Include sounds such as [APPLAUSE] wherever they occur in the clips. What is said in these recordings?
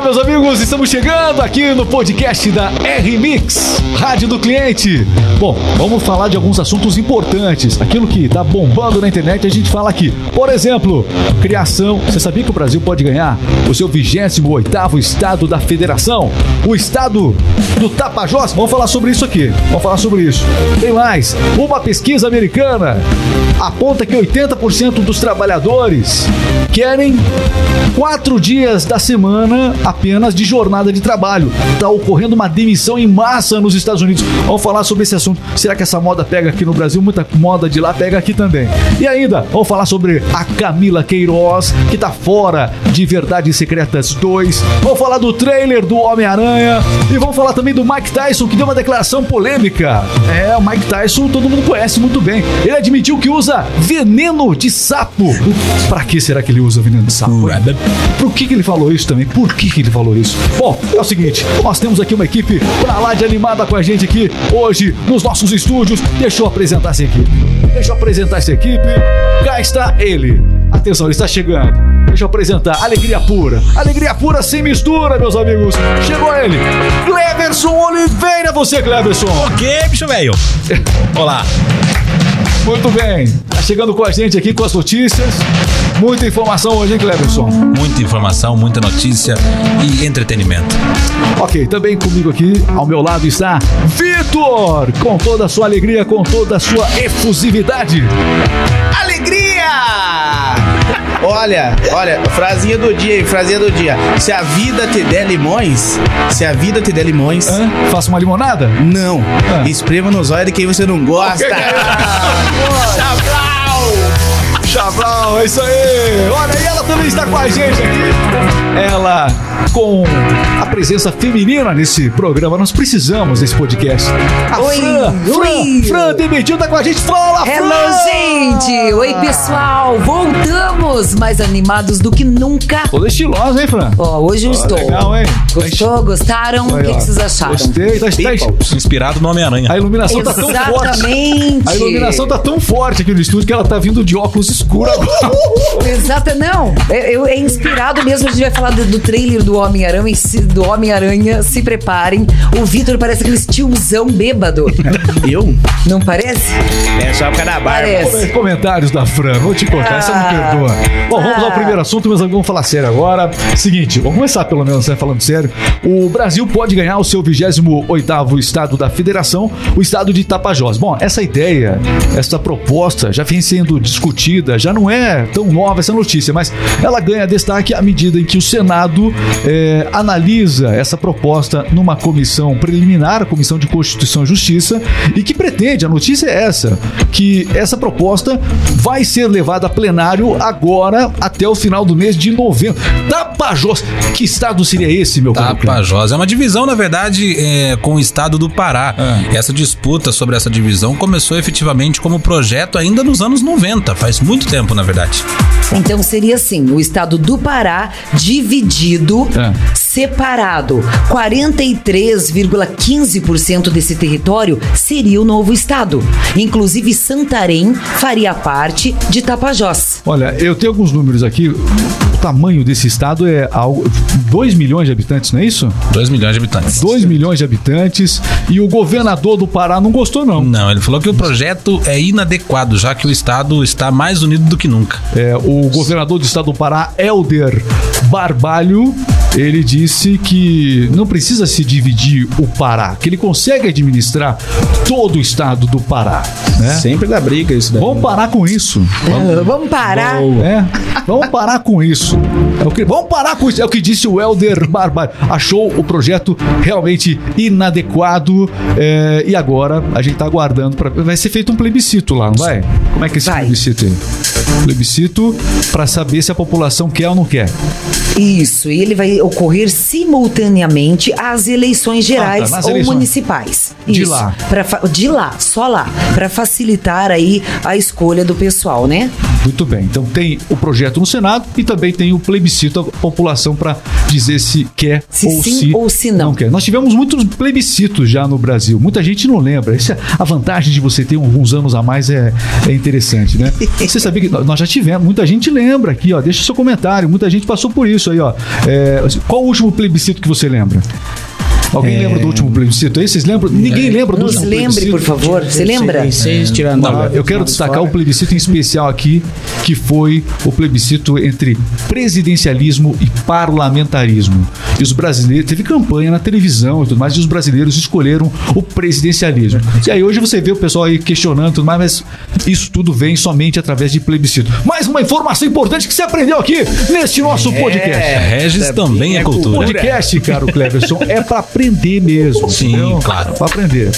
Olá, meus amigos, estamos chegando aqui no podcast da R-Mix, Rádio do Cliente. Bom, vamos falar de alguns assuntos importantes. Aquilo que tá bombando na internet, a gente fala aqui. Por exemplo, criação. Você sabia que o Brasil pode ganhar o seu 28º estado da federação? O estado do Tapajós. Vamos falar sobre isso aqui. Vamos falar sobre isso. Tem mais. Uma pesquisa americana aponta que 80% dos trabalhadores querem quatro dias da semana apenas de jornada de trabalho. Está ocorrendo uma demissão em massa nos Estados Unidos. Vamos falar sobre esse assunto. Será que essa moda pega aqui no Brasil? Muita moda de lá pega aqui também. E ainda, vamos falar sobre a Camila Queiroz, que está fora de Verdades Secretas 2. Vamos falar do trailer do Homem-Aranha. E vamos falar também do Mike Tyson, que deu uma declaração polêmica. É, o Mike Tyson todo mundo conhece muito bem. Ele admitiu que usa veneno de sapo. Pra que será que ele usa veneno de sapo? Por que, que ele falou isso também? Por que, que ele falou isso? Bom, é o seguinte, nós temos aqui uma equipe pra lá de animada com a gente aqui hoje nos nossos estúdios. Deixa eu apresentar essa equipe. Deixa eu apresentar essa equipe. Cá está ele. Atenção, ele está chegando. Deixa eu apresentar. Alegria pura. Alegria pura sem mistura, meus amigos. Chegou ele. Cleverson Oliveira. Você, Cleverson. Ok, bicho velho. [LAUGHS] Olá. Muito bem. Tá chegando com a gente aqui com as notícias. Muita informação hoje, hein, Cleverson? Muita informação, muita notícia e entretenimento. Ok, também comigo aqui, ao meu lado está Vitor, com toda a sua alegria, com toda a sua efusividade. Alegria! Olha, olha, frasinha do dia, hein? Frasinha do dia. Se a vida te der limões, se a vida te der limões, Hã? Faça uma limonada? não. Ah. Esprema nos olhos de quem você não gosta. [LAUGHS] Chablau, é isso aí! Olha, e ela também está com a gente aqui. Ela, com presença feminina nesse programa, nós precisamos desse podcast. A Oi, Fran, Fran, oi. Fran Demetil tá com a gente. Fala, Fran! Hello, gente! Oi, pessoal! Voltamos mais animados do que nunca. Toda estilosa, hein, Fran? Ó, hoje eu Ó, estou. Legal, hein? Gostou? Gostaram? o que, que vocês acharam? Gostei. Tá, tá- Inspirado no Homem-Aranha. a iluminação tá tão forte. Exatamente! A iluminação tá tão forte aqui no estúdio que ela tá vindo de óculos escuros agora. Exata, não. É, eu- é inspirado mesmo. A gente vai falar do, do trailer do Homem-Aranha. e se- Do Homem-Aranha, se preparem. O Vitor parece aquele tiozão bêbado. [LAUGHS] Eu? Não parece? É só na barba. Parece. Comentários da Fran, vou te contar, essa não Ah. perdoa. Bom, vamos Ah. ao primeiro assunto, mas vamos falar sério agora. Seguinte, vamos começar pelo menos né, falando sério. O Brasil pode ganhar o seu 28º estado da federação, o estado de Tapajós. Bom, essa ideia, essa proposta já vem sendo discutida, já não é tão nova essa notícia, mas ela ganha destaque à medida em que o Senado eh, analisa essa proposta numa comissão preliminar, a Comissão de Constituição e Justiça, e que pretende, a notícia é essa, que essa proposta vai ser levada a plenário agora até o final do mês de novembro. Tapajós, que estado seria esse, meu caro? Tapajós. É uma divisão, na verdade, é, com o estado do Pará. Ah. Essa disputa sobre essa divisão começou efetivamente como projeto ainda nos anos 90. Faz muito tempo, na verdade. Então seria assim: o estado do Pará dividido, É. separado. 43,15% desse território seria o novo estado. Inclusive Santarém faria parte de Tapajós. Olha, eu tenho alguns números aqui. O tamanho desse estado é algo. 2 milhões de habitantes, não é isso? 2 milhões de habitantes. 2 milhões de habitantes. E o governador do Pará não gostou, não. Não, ele falou que o projeto é inadequado, já que o estado está mais unido do que nunca. É, o governador do estado do Pará, Helder Barbalho, ele disse que não precisa se dividir o Pará, que ele consegue administrar todo o estado do Pará. Né? Sempre dá briga isso daí. Vamos parar com isso. Ah, Vamos parar. É, vamos parar com isso. É o que, vamos parar com isso. É o que disse o Helder Barbalho. Achou o projeto realmente inadequado. é, e agora a gente tá aguardando. Pra, vai ser feito um plebiscito lá, não vai? Como é que é esse Vai. plebiscito aí? Plebiscito para saber se a população quer ou não quer. Isso, e ele vai ocorrer simultaneamente às eleições gerais Ah, tá, ou eleições. municipais. De Isso, lá. pra de lá, só lá, para facilitar aí a escolha do pessoal, né? Muito bem. Então tem o projeto no Senado e também tem o plebiscito à população para dizer se quer Se ou sim se ou se não. quer. Nós tivemos muitos plebiscitos já no Brasil. Muita gente não lembra. Essa, a vantagem de você ter alguns anos a mais é, é interessante, né? [LAUGHS] Você sabia que nós já tivemos, muita gente lembra aqui, ó. Deixa seu comentário. Muita gente passou por isso aí, ó. É, qual o último plebiscito que você lembra? Alguém lembra do último plebiscito aí? Vocês lembram? Ninguém lembra do Nos último lembre, plebiscito? por favor. Você lembra? 16, tirando Não, eu quero destacar fora. o plebiscito em especial aqui, que foi o plebiscito entre presidencialismo e parlamentarismo. E os brasileiros, teve campanha na televisão e tudo mais, e os brasileiros escolheram o presidencialismo. E aí hoje você vê o pessoal aí questionando e tudo mais, mas isso tudo vem somente através de plebiscito. Mais uma informação importante que você aprendeu aqui neste nosso podcast. Regis também é cultura. Podcast, caro Cleverson, é pra aprender mesmo. Sim, claro. Pra aprender.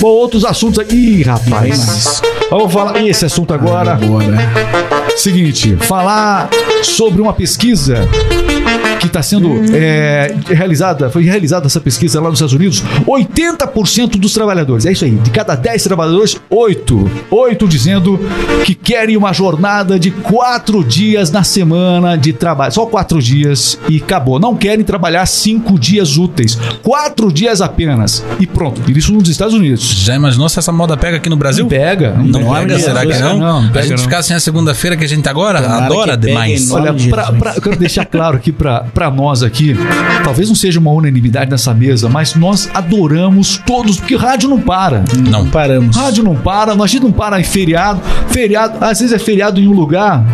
Bom, outros assuntos aqui. Ih, rapaz. Vamos falar esse assunto agora. Bora. Seguinte, falar sobre uma pesquisa que está sendo é, realizada, foi realizada essa pesquisa lá nos Estados Unidos, 80% dos trabalhadores, é isso aí, de cada 10 trabalhadores, 8, 8 dizendo que querem uma jornada de 4 dias na semana de trabalho, só 4 dias e acabou, não querem trabalhar 5 dias úteis, 4 dias apenas e pronto, isso nos Estados Unidos. Já imaginou se essa moda pega aqui no Brasil? Não pega, Não pega, larga, será que não? Não, não a pega gente não. ficar sem a segunda-feira que a gente agora? Tomara Adora demais. em Olha, pra, pra- eu quero deixar claro aqui pra pra nós aqui, talvez não seja uma unanimidade nessa mesa, mas nós adoramos todos, porque rádio não para. Não. Paramos. Rádio não para, a gente não para em feriado. Feriado, às vezes é feriado em um lugar.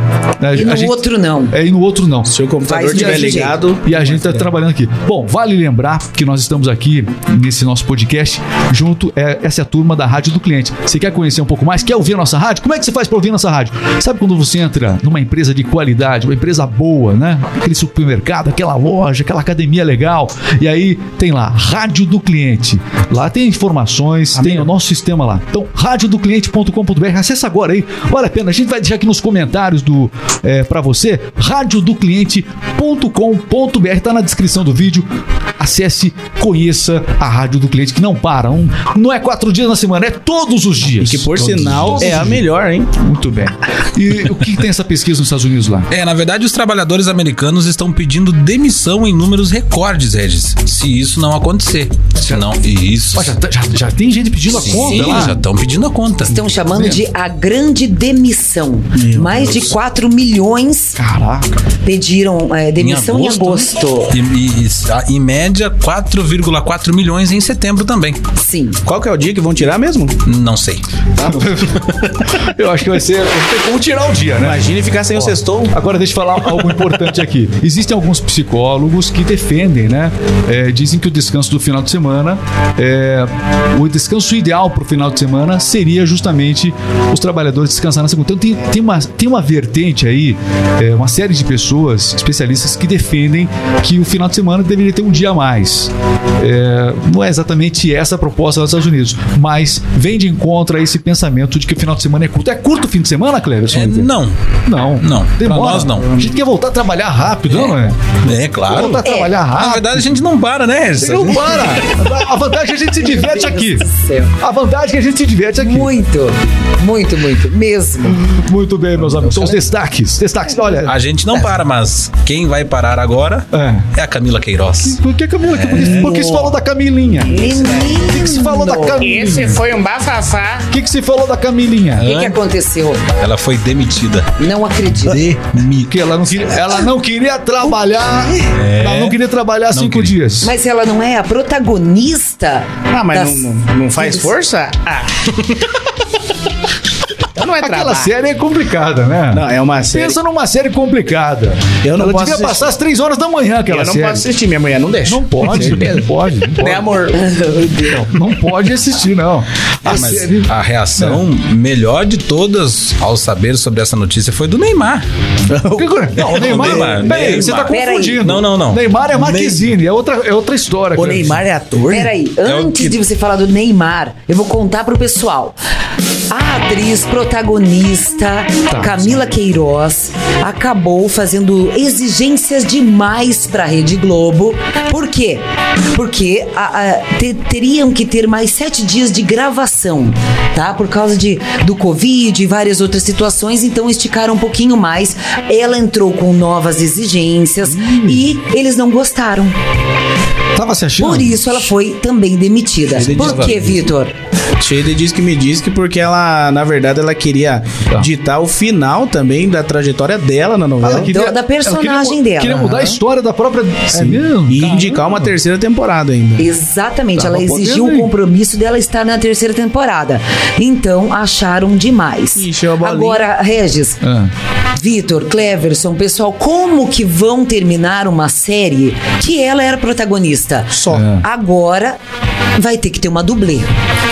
né, E a no gente- outro não. É, e no outro não. Se o computador estiver jeito. ligado. E a gente está trabalhando aqui. Bom, vale lembrar que nós estamos aqui nesse nosso podcast junto. É, essa é a turma da Rádio do Cliente. Você quer conhecer um pouco mais? Quer ouvir a nossa rádio? Como é que você faz para ouvir a nossa rádio? Sabe quando você entra numa empresa de qualidade, uma empresa boa, né? Aquele supermercado, aquela loja, aquela academia legal. E aí tem lá, Rádio do Cliente. Lá tem informações, tem o nosso sistema lá. Então, radiodocliente.com.br. Acessa agora aí. Vale a pena. A gente vai deixar aqui nos comentários do é, para você, radiodocliente.com.br. Tá na descrição do vídeo. Acesse, conheça a Rádio do Cliente, que não para. Um, não é quatro dias na semana, é todos os dias. Que por Todos sinal é a melhor, hein? Muito bem. E o que tem essa pesquisa nos Estados Unidos lá? É, na verdade, os trabalhadores americanos estão pedindo demissão em números recordes, Regis. Se isso não acontecer. Se não, e isso. Ó, já, já, já tem gente pedindo a conta Sim, lá. já estão pedindo a conta. Estão chamando de a grande demissão. Mais de 4 milhões Caraca. pediram é, demissão em agosto. E, e- e- a- em média, 4,4 milhões em setembro também. Sim. Qual que é o dia que vão tirar mesmo? Não sei. [LAUGHS] Eu acho que vai ser. Vamos tirar o dia, né? Imagine ficar sem o sextou. Agora deixa eu falar algo importante aqui. Existem alguns psicólogos que defendem, né? É, dizem que o descanso do final de semana, é, o descanso ideal para o final de semana seria justamente os trabalhadores descansar na segunda. Então tem, tem, uma, tem uma vertente aí, é, uma série de pessoas, especialistas, que defendem que o final de semana deveria ter um dia a mais. É, não é exatamente essa a proposta dos Estados Unidos, mas vem de encontro a esse pensamento de que o final de semana é curto. É curto o fim de semana, Cleverson? É, não. Não. Não, pra Demora. nós não. A gente quer voltar a trabalhar rápido, não é? É, claro. Voltar a trabalhar Na rápido. verdade, a gente não para, né, Regis? Não para! [LAUGHS] A vantagem é que a gente se diverte aqui. A vantagem é que a gente se diverte aqui. Muito, muito, muito. Mesmo. Muito bem, meus amigos. São os destaques. Destaques, olha. A gente não para, mas quem vai parar agora É. é a Camila Queiroz. Por que, Camila? Por que, por que se falou da Camilinha? O Menino. que, que se falou da Camilinha? foi um bafafá. O que, que se falou da Camilinha? O que, que aconteceu? Ela foi demitida. Não acredito. Que ela não queria, ela não queria trabalhar. Ela não queria trabalhar Não cinco queria. dias. Mas ela não é a protagonista. Ah, mas das- não, não, não faz força? Ah. [LAUGHS] Então não é Aquela trabalho. série é complicada, né? Não, é uma série. Pensa numa série complicada. Eu não ela posso devia assistir. passar às três horas da manhã aquela Eu não série. posso assistir, minha mulher não deixa. Não pode, não pode. Não pode, Né, amor? [LAUGHS] não pode assistir, não. A Ah, mas série- a reação melhor de todas ao saber sobre essa notícia foi do Neymar. [LAUGHS] Não, o Neymar. Neymar, Peraí, você tá Neymar. confundindo. Não, não, não. Neymar é Marquezine, é outra, é outra história. O. Neymar é ator? Peraí, É antes que- de você falar do Neymar, eu vou contar pro pessoal. Atriz protagonista Tá. Camila Queiroz acabou fazendo exigências demais pra Rede Globo. Por quê? Porque a- a- te- teriam que ter mais sete dias de gravação, tá? Por causa de, do Covid e várias outras situações, então esticaram um pouquinho mais. Ela entrou com novas exigências e eles não gostaram. Tava se achando? Por isso ela foi também demitida. Por quê, Vitor? Sheila diz que me diz que porque ela, na verdade, ela queria Tá. ditar o final também da trajetória dela na novela. Ela queria- Da- queria personagem mu- dela. Queria mudar a Aham. história da própria. É Sim. mesmo? E Caramba. indicar uma terceira temporada ainda. Exatamente, Tava ela exigiu o compromisso dela estar na terceira temporada. Então acharam demais. A bolinha. Agora, Regis, Ah. Vitor, Cleverson, pessoal, como que vão terminar uma série que ela era protagonista? Só. É. Agora vai ter que ter uma dublê.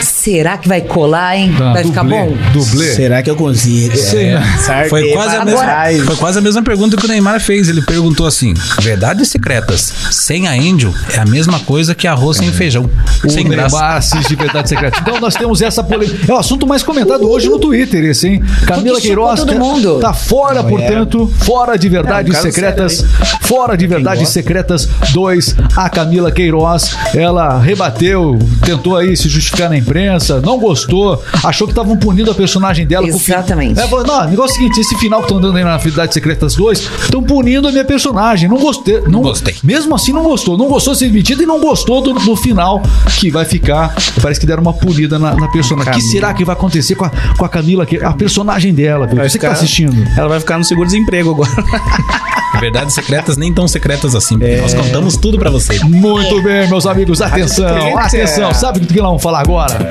Será que vai colar, hein? Tá, vai ficar dublê, bom? Dublê. Será que eu consigo? Sim. Sartei Foi quase, a mesma, foi quase a mesma pergunta que o Neymar fez. Ele perguntou assim: verdades secretas sem a Angel é a mesma coisa que arroz sem feijão. O sem graça. Neymar assiste Verdade Secreta. Então nós temos essa polêmica. É o assunto mais comentado hoje no Twitter, esse, hein? Camila Queiroz todo tá- mundo. tá fora, Não, portanto, fora de Verdades É, um Secretas. sério, fora de Verdades. Secretas 2. A Camila Queiroz, ela rebateu, tentou aí se justificar na imprensa, não gostou, achou que estavam punindo a personagem dela. com o fi- Exatamente. É, falou, não, o negócio é o seguinte, esse final que estão dando aí na Verdades Secretas 2, estão punindo a minha personagem. Não gostei. Não, gostei. Mesmo assim, não gostou. Não gostou de ser demitido e não gostou do, do final que vai ficar. Parece que deram uma punida na, na personagem. O que será que vai acontecer com a, com a Camila, que a personagem dela? Você que tá ficar- assistindo. Ela vai ficar no seguro-desemprego agora. [LAUGHS] Verdades secretas nem tão secretas assim. porque É. Nós contamos tudo pra vocês. Muito bem, meus amigos, atenção, atenção. Sabe o que nós vamos falar agora?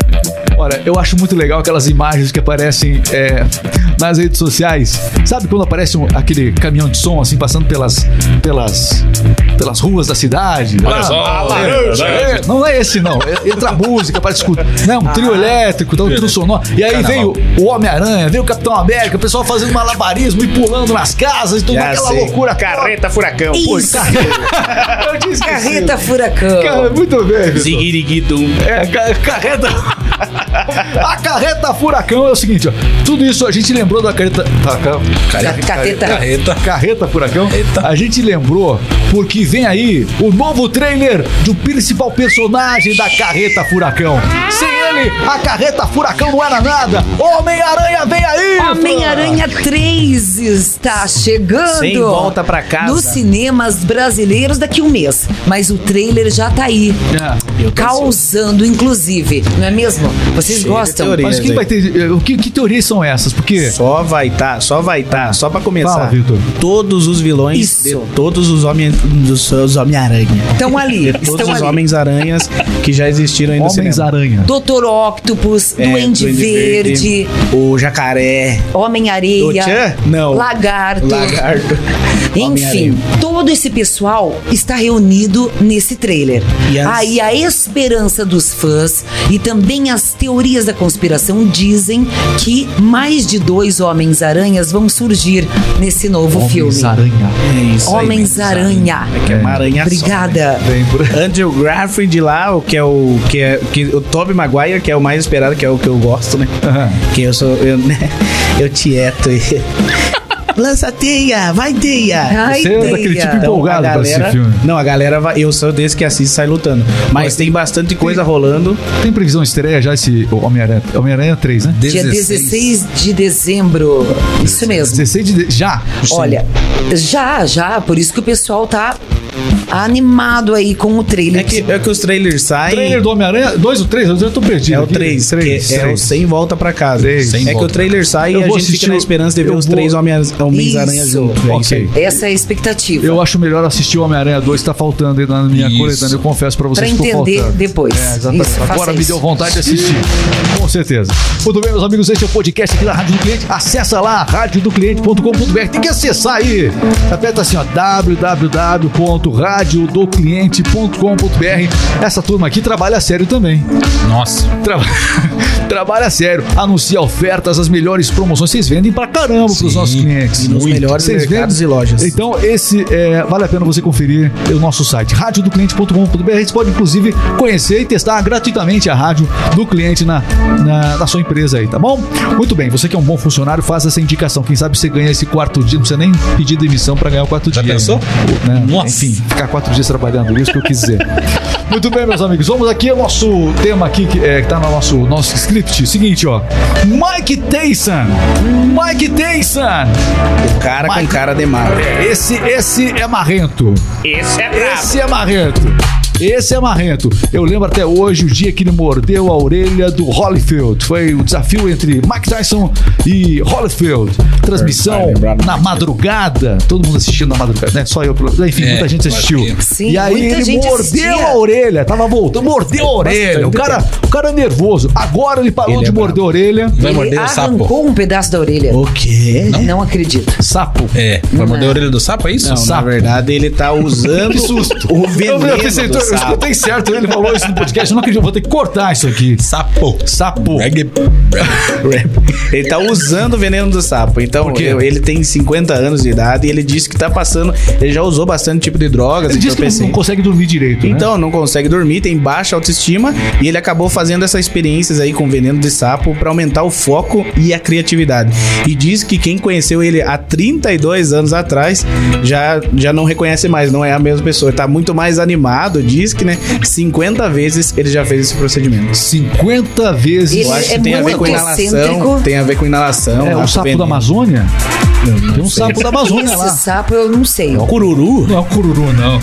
Olha, eu acho muito legal aquelas imagens que aparecem é, nas redes sociais. Sabe quando aparece um- aquele caminhão de som assim passando pelas pelas pelas ruas da cidade? Olha Ah, só, é, laranja. é, não é esse não. É- Entra a música, parece escuta, né, um trio elétrico, tá, um trio sonoro. E aí Carnaval. veio o Homem-Aranha, veio o Capitão América, o pessoal fazendo malabarismo e pulando nas casas e tudo aquela sei. loucura. Carreta furacão. Isso. [LAUGHS] Eu esquecido. Carreta furacão. Cara, muito bem. Ziguiriguidum. É, ca- carreta. [LAUGHS] a carreta furacão é o seguinte, ó. Tudo isso a gente lembrou da carreta. Ca- Carreta. Carreta. Carreta furacão. Eita. A gente lembrou porque vem aí o novo trailer do principal personagem da carreta furacão. Sem ele, a carreta furacão não era nada. Homem-Aranha vem aí! Homem-Aranha 3 está chegando. Sem volta pra casa. Nos cinemas brasileiros daqui a um mês. Mas o trailer já tá aí. É. Causando, inclusive. Não é mesmo? Vocês Cheio gostam? Mas quem vai ter. eh, O que, que teorias são essas? Porque. Só vai tá, só vai tá, só pra começar. Fala, Vitor. Todos os vilões Isso. de todos os homens dos os Homem-Aranha. Estão ali. [LAUGHS] De todos Estão os ali. Homens-Aranhas que já existiram aí no cinema. Homens-Aranha. Doutor Octopus, É, Duende, Verde, o Jacaré, o Homem-Areia, Tchan? Não. Lagarto. Lagarto. Enfim, todo esse pessoal está reunido nesse trailer. E as- Aí a esperança dos fãs e também as teorias da conspiração dizem que mais de dois Homens-Aranhas vão surgir nesse novo filme. Homens-Aranha. É isso aí, Homens-Aranha. É que é uma aranha Obrigada. Aí. Andrew Garfield lá, o que é o que é que o Tobey Maguire, que é o mais esperado, que é o que eu gosto, né? Aham. Que eu sou eu, né? eu tieto. Lança teia, vai teia. Ai, Você é daquele tipo Então, empolgado a pra esse galera, filme. não, a galera vai, eu sou desse que assiste e sai lutando. Mas tem bastante coisa rolando. Tem previsão de estreia já esse Homem-Aranha? Homem-Aranha 3, né? Dia 16 de dezembro. Isso mesmo. 16 de. de- Já! Olha, já, já, por isso que o pessoal tá animado aí com o trailer. É que, é que os trailers saem. Trailer do Homem-Aranha? 2 ou 3? Eu já tô perdido. É o. 3, Três, que é o três. sem volta pra casa. Três. Sem é que o trailer sai Eu e a vou gente fica na o- esperança de ver eu os vou- três Homens- Homens-Aranha Isso. juntos. É isso aí. Ok. Essa é a expectativa. Eu acho melhor assistir o Homem-Aranha 2, tá faltando aí na minha Isso. coletânea. Eu confesso pra vocês Pra que entender faltando. depois. É, exatamente. Isso, faça Agora me isso. deu vontade de assistir. Com certeza. Muito bem, meus amigos, esse é o podcast aqui da Rádio do Cliente. Acessa lá, radiodocliente.com.br. Tem que acessar aí. Aperta assim, ó, www radiodocliente.com.br. Essa turma aqui trabalha sério também. Nossa. Tra- [LAUGHS] Trabalha sério, anuncia ofertas, as melhores promoções. Vocês vendem pra caramba pros nossos clientes. Nos melhores Vocês mercados vendem? e lojas. Então, esse é, vale a pena você conferir o nosso site, radiodocliente.com.br. Você pode, inclusive, conhecer e testar gratuitamente a rádio do cliente na, na, na sua empresa aí, tá bom? Muito bem, você que é um bom funcionário, faz essa indicação. Quem sabe você ganha esse quarto dia, não precisa nem pedir demissão pra ganhar o quarto Já dia. pensou? Né? Nossa. Enfim, ficar quatro dias trabalhando, isso que eu quis dizer. Muito bem, meus amigos, vamos aqui ao nosso tema aqui que, é, que tá no nosso, nosso script. Seguinte, ó. Mike Tyson. Mike Tyson. O cara com Mike- cara de mal. Esse, esse é marrento. Esse é Esse é marrento. Esse é marrento. Eu lembro até hoje o dia que ele mordeu a orelha do Holyfield. Foi o desafio entre Mike Tyson e Holyfield. Transmissão na madrugada. Todo mundo assistindo na madrugada, né? Só eu. Enfim, É, muita gente assistiu. Sim, e aí ele mordeu assistia. a orelha. Tava voltando, mordeu a orelha. O cara, o cara é nervoso. Agora ele parou Ele de é morder a orelha. Vai Ele morder o sapo. arrancou um pedaço da orelha. O quê? Não, acredito. Sapo. É, vai morder a orelha do sapo, é isso? Não, na verdade ele tá [LAUGHS] usando o veneno do eu, escutei certo, ele falou isso no podcast. Eu não acredito, vou ter que cortar isso aqui. Sapo. Sapo. Reggae. Ele tá usando o veneno do sapo. Então, ele tem 50 anos de idade e ele disse que tá passando. Ele já usou bastante tipo de drogas. Ele então disse que não, não consegue dormir direito. né? Então, não consegue dormir, tem baixa autoestima e ele acabou fazendo essas experiências aí com veneno de sapo pra aumentar o foco e a criatividade. E diz que quem conheceu ele há 32 anos atrás já, já não reconhece mais, não é a mesma pessoa. Tá muito mais animado, diz que, né, 50 vezes ele já fez esse procedimento. 50 vezes. Ele Eu acho é que tem a ver com muito inalação, excêntrico. tem a ver com inalação. É o sapo veneno. da Amazônia? Tem um sapo da Amazônia Esse lá. sapo eu não sei. Cururu? Não é o cururu, não.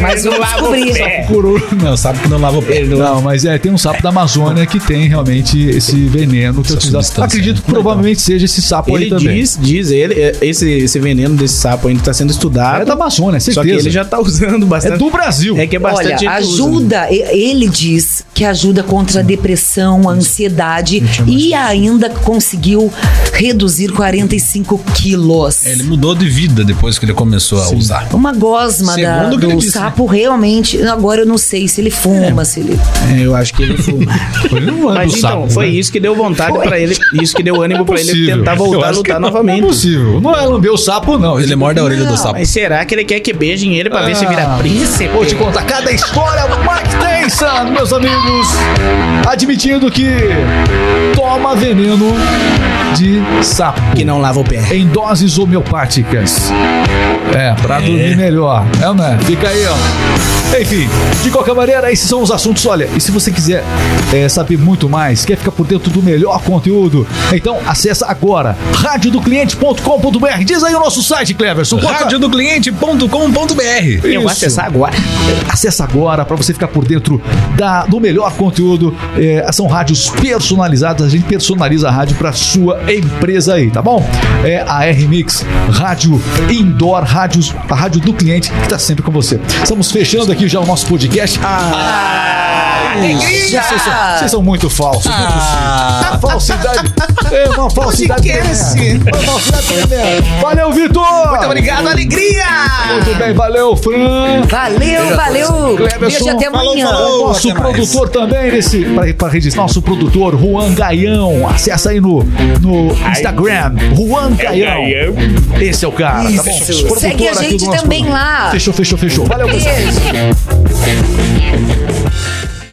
Mas eu descobri. Cururu, não. Não, sabe que não lava o pé. Não, mas é, tem um sapo da Amazônia que tem realmente esse veneno que eu Essa substância. Acredito que provavelmente seja esse sapo aí Ele também. diz, diz ele, é, esse, esse veneno desse sapo ainda tá sendo estudado. É da Amazônia, Só certeza. que ele já tá usando bastante. É do Brasil. É que é bastante Olha, usa, né? ajuda, e- ele diz que ajuda contra a depressão, a ansiedade e ainda conseguiu reduzir 45 quilos. Ele mudou de vida depois que ele começou a usar. Uma gosma da- Segundo o que ele do disse, sapo realmente. Agora eu não sei se ele fuma, se ele. É, eu acho que ele fuma. [LAUGHS] Ele anda Mas do então, sapo, foi né? isso que deu vontade Foi. pra ele. Isso que deu ânimo pra ele Possível. tentar Eu voltar a lutar não, novamente. Não é possível. Não é lamber o sapo, não. Ele morde a orelha do Não, sapo. mas será que ele quer que beijem ele pra ver se vira Ah, príncipe? Vou te contar cada história, Mike Tyson, meus amigos, admitindo que toma veneno de sapo. Que não lava o pé. Em doses homeopáticas. É, pra dormir melhor. É, né? Fica aí, ó. Enfim, de qualquer maneira, esses são os assuntos. Olha, e se você quiser é, saber muito mais, quer ficar por dentro do melhor conteúdo, então acessa agora radiodocliente.com.br. Diz aí o nosso site, Cleverson. Radiodocliente.com.br Eu vou acessar agora. Acesse agora para você ficar por dentro da, do melhor conteúdo. É, são rádios personalizadas, a gente personaliza a rádio para sua empresa aí, tá bom? É a R-Mix, rádio indoor, rádios, a rádio do cliente que tá sempre com você. Estamos fechando aqui já o nosso podcast. Ah, Já. Vocês são, vocês são muito falsos. é. Ah, A falsidade. É uma falsidade. tremenda. Uma falsidade tremenda. Valeu, Vitor! muito obrigado, alegria! Muito bem, valeu, Fran. Valeu, valeu. Cleverson, Beijo até falou, amanhã. falou. Nosso até mais. produtor também, nesse, pra, pra registrar, nosso produtor, Juan Gaião. Acessa aí no, no Instagram, Juan é Caião. Esse é o cara. Tá bom? Segue a gente também programa. lá. Fechou, fechou, fechou. Valeu, pessoal.